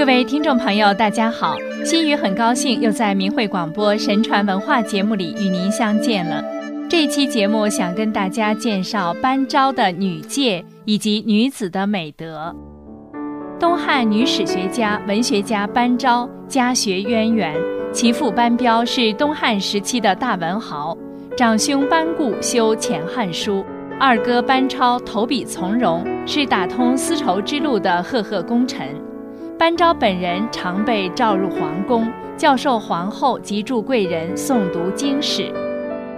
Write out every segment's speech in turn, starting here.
各位听众朋友，大家好！心雨很高兴又在明慧广播神传文化节目里与您相见了。这期节目想跟大家介绍班昭的女戒以及女子的美德。东汉女史学家、文学家班昭家学渊源，其父班彪是东汉时期的大文豪，长兄班固修《前汉书》，二哥班超投笔从戎，是打通丝绸之路的赫赫功臣。班昭本人常被召入皇宫，教授皇后及诸贵人诵读经史。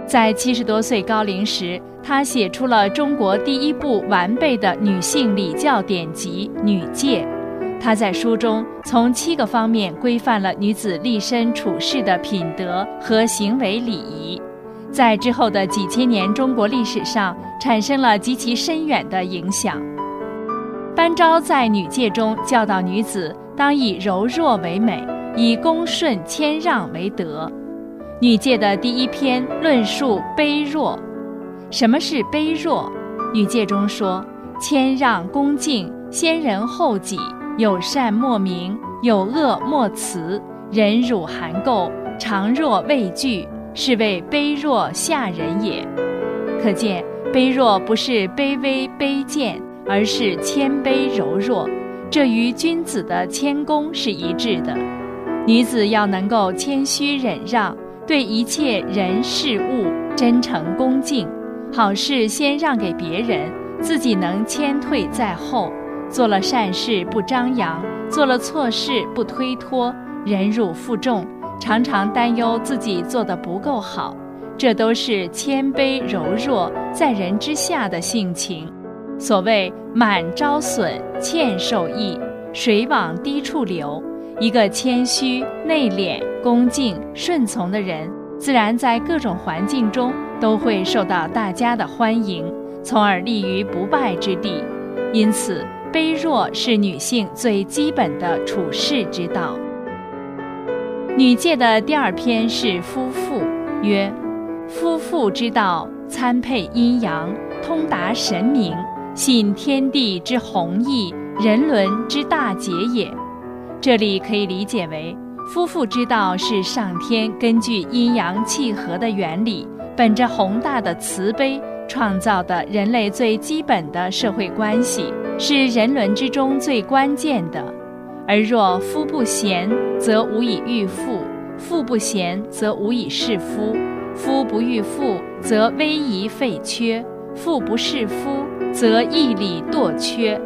在七十多岁高龄时，他写出了中国第一部完备的女性礼教典籍《女戒》。他在书中从七个方面规范了女子立身处世的品德和行为礼仪，在之后的几千年中国历史上产生了极其深远的影响。班昭在女戒中教导女子，当以柔弱为美，以恭顺谦让为德。女戒的第一篇论述卑弱。什么是卑弱？女戒中说：谦让恭敬，先人后己，有善莫名，有恶莫辞，忍辱含垢，常若畏惧，是谓卑弱下人也。可见，卑弱不是卑微卑贱。而是谦卑柔弱，这与君子的谦恭是一致的。女子要能够谦虚忍让，对一切人事物真诚恭敬，好事先让给别人，自己能谦退在后。做了善事不张扬，做了错事不推脱，忍辱负重，常常担忧自己做的不够好，这都是谦卑柔弱在人之下的性情。所谓满招损，欠受益，水往低处流。一个谦虚、内敛、恭敬、顺从的人，自然在各种环境中都会受到大家的欢迎，从而立于不败之地。因此，卑弱是女性最基本的处世之道。女戒的第二篇是夫妇，曰：夫妇之道，参配阴阳，通达神明。信天地之弘毅，人伦之大节也。这里可以理解为，夫妇之道是上天根据阴阳契合的原理，本着宏大的慈悲创造的人类最基本的社会关系，是人伦之中最关键的。而若夫不贤，则无以育妇；妇不贤，则无以事夫；夫不育妇，则危仪废缺；妇不事夫。则义理堕缺，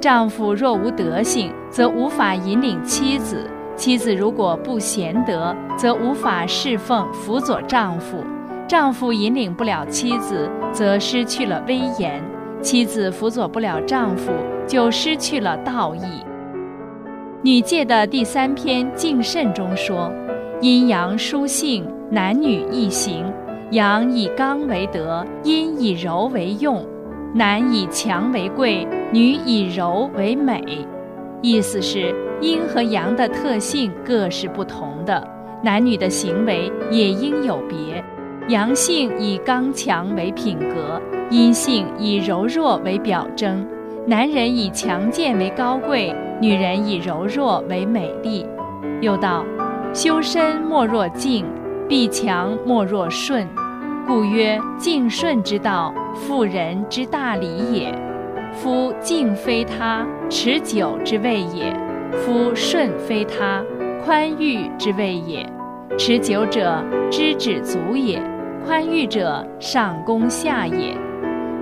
丈夫若无德性，则无法引领妻子；妻子如果不贤德，则无法侍奉辅佐丈夫；丈夫引领不了妻子，则失去了威严；妻子辅佐不了丈夫，就失去了道义。女戒的第三篇《敬慎》中说：“阴阳殊性，男女异行，阳以刚为德，阴以柔为用。”男以强为贵，女以柔为美，意思是阴和阳的特性各是不同的，男女的行为也应有别。阳性以刚强为品格，阴性以柔弱为表征。男人以强健为高贵，女人以柔弱为美丽。又道：修身莫若静，必强莫若顺。故曰：敬顺之道，妇人之大礼也。夫敬非他，持久之谓也；夫顺非他，宽裕之谓也。持久者，知止足也；宽裕者，上攻下也。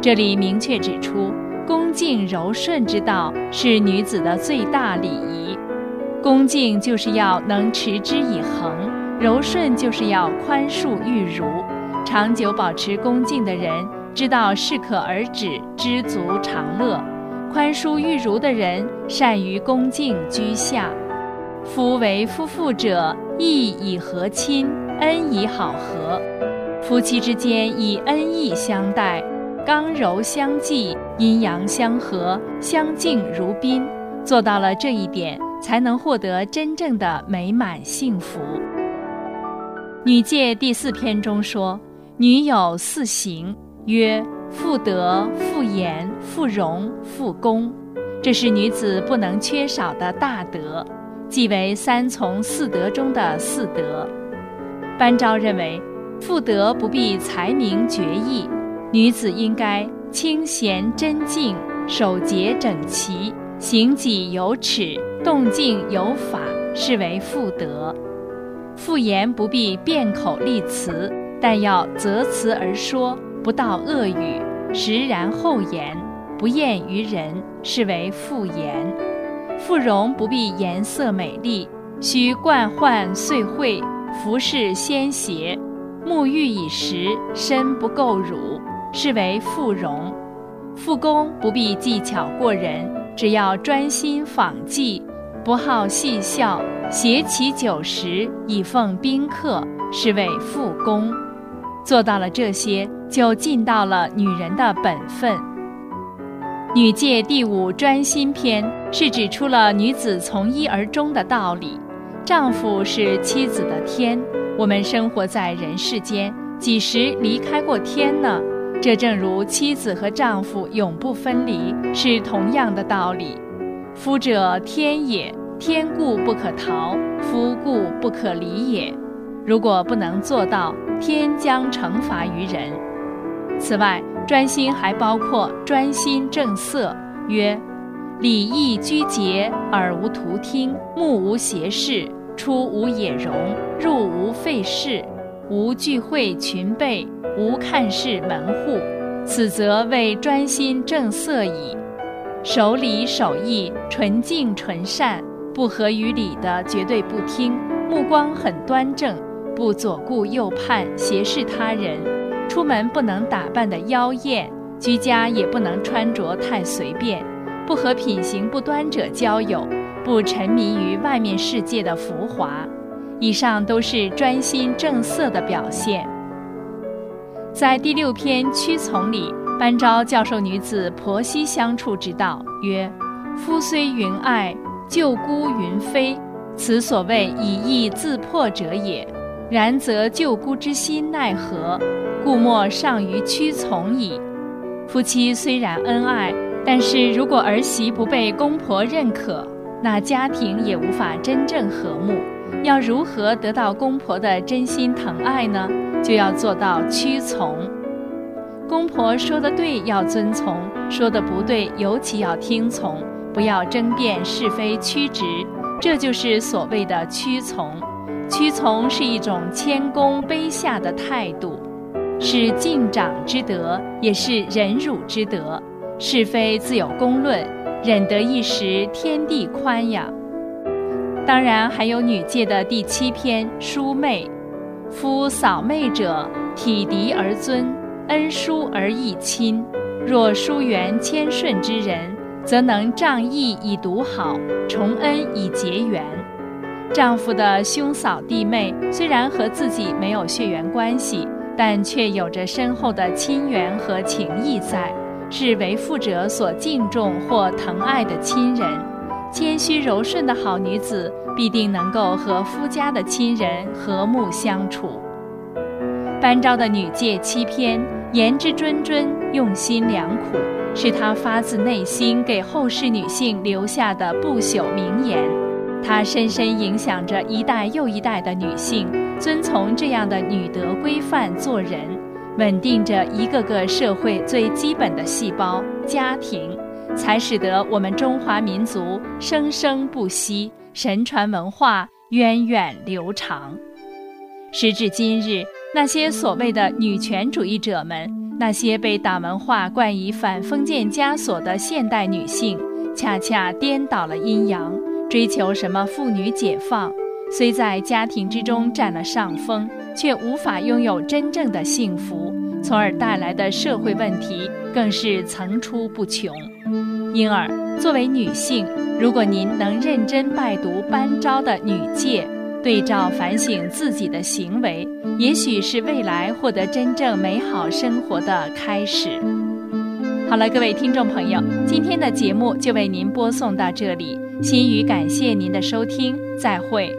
这里明确指出，恭敬柔顺之道是女子的最大礼仪。恭敬就是要能持之以恒，柔顺就是要宽恕玉如。长久保持恭敬的人，知道适可而止，知足常乐；宽恕欲如的人，善于恭敬居下。夫为夫妇者，义以和亲，恩以好合。夫妻之间以恩义相待，刚柔相济，阴阳相合，相敬如宾。做到了这一点，才能获得真正的美满幸福。女戒第四篇中说。女有四行，曰妇德、妇言、妇容、妇功，这是女子不能缺少的大德。即为三从四德中的四德。班昭认为，妇德不必才名绝艺，女子应该清闲贞静，守节整齐，行己有耻，动静有法，是为妇德。妇言不必辩口立辞，但要择词而说，不道恶语，实然后言，不厌于人，是为妇言。妇容不必颜色美丽，须冠焕岁会，服饰纤洁，沐浴已时，身不垢辱，是为妇容。妇工不必技巧过人，只要专心纺绩，不好戏笑，携其酒食以奉宾客，是为妇工。做到了这些，就尽到了女人的本分。女戒第五专心篇是指出了女子从一而终的道理。丈夫是妻子的天，我们生活在人世间，几时离开过天呢？这正如妻子和丈夫永不分离，是同样的道理。夫者，天也，天故不可逃，夫故不可离也。如果不能做到，天将惩罚于人。此外，专心还包括专心正色，曰：礼义居节，耳无徒听，目无斜视，出无野容，入无废事，无聚会群备，无看视门户。此则为专心正色矣。守礼守义，纯净纯善，不合于礼的绝对不听，目光很端正，不左顾右盼，斜视他人。出门不能打扮的妖艳，居家也不能穿着太随便，不和品行不端者交友，不沉迷于外面世界的浮华。以上都是专心正色的表现。在第六篇《屈从》里，班昭教授女子婆媳相处之道，曰：“夫虽云爱，旧姑云飞，此所谓以义自破者也。然则旧姑之心奈何？”故莫尚于屈从矣。夫妻虽然恩爱，但是如果儿媳不被公婆认可，那家庭也无法真正和睦。要如何得到公婆的真心疼爱呢？就要做到屈从。公婆说的对要遵从，说的不对尤其要听从，不要争辩是非曲直。这就是所谓的屈从。屈从是一种谦恭卑下的态度。是敬长之德，也是忍辱之德。是非自有公论，忍得一时，天地宽呀。当然还有女诫的第七篇淑媚。夫扫妹者，体敌而尊，恩淑而义亲。若疏远谦顺之人，则能仗义以独好，重恩以结缘。丈夫的兄嫂弟妹，虽然和自己没有血缘关系。但却有着深厚的亲缘和情谊在，是为父者所敬重或疼爱的亲人。谦虚柔顺的好女子，必定能够和夫家的亲人和睦相处。班昭的女诫七篇，言之谆谆，用心良苦，是她发自内心给后世女性留下的不朽名言。它深深影响着一代又一代的女性，遵从这样的女德规范做人，稳定着一个个社会最基本的细胞——家庭，才使得我们中华民族生生不息，神传文化源远流长。时至今日，那些所谓的女权主义者们，那些被党文化冠以反封建枷锁的现代女性，恰恰颠倒了阴阳。追求什么妇女解放，虽在家庭之中占了上风，却无法拥有真正的幸福，从而带来的社会问题更是层出不穷。因而，作为女性，如果您能认真拜读班昭的女戒，对照反省自己的行为，也许是未来获得真正美好生活的开始。好了，各位听众朋友，今天的节目就为您播送到这里。心语感谢您的收听，再会。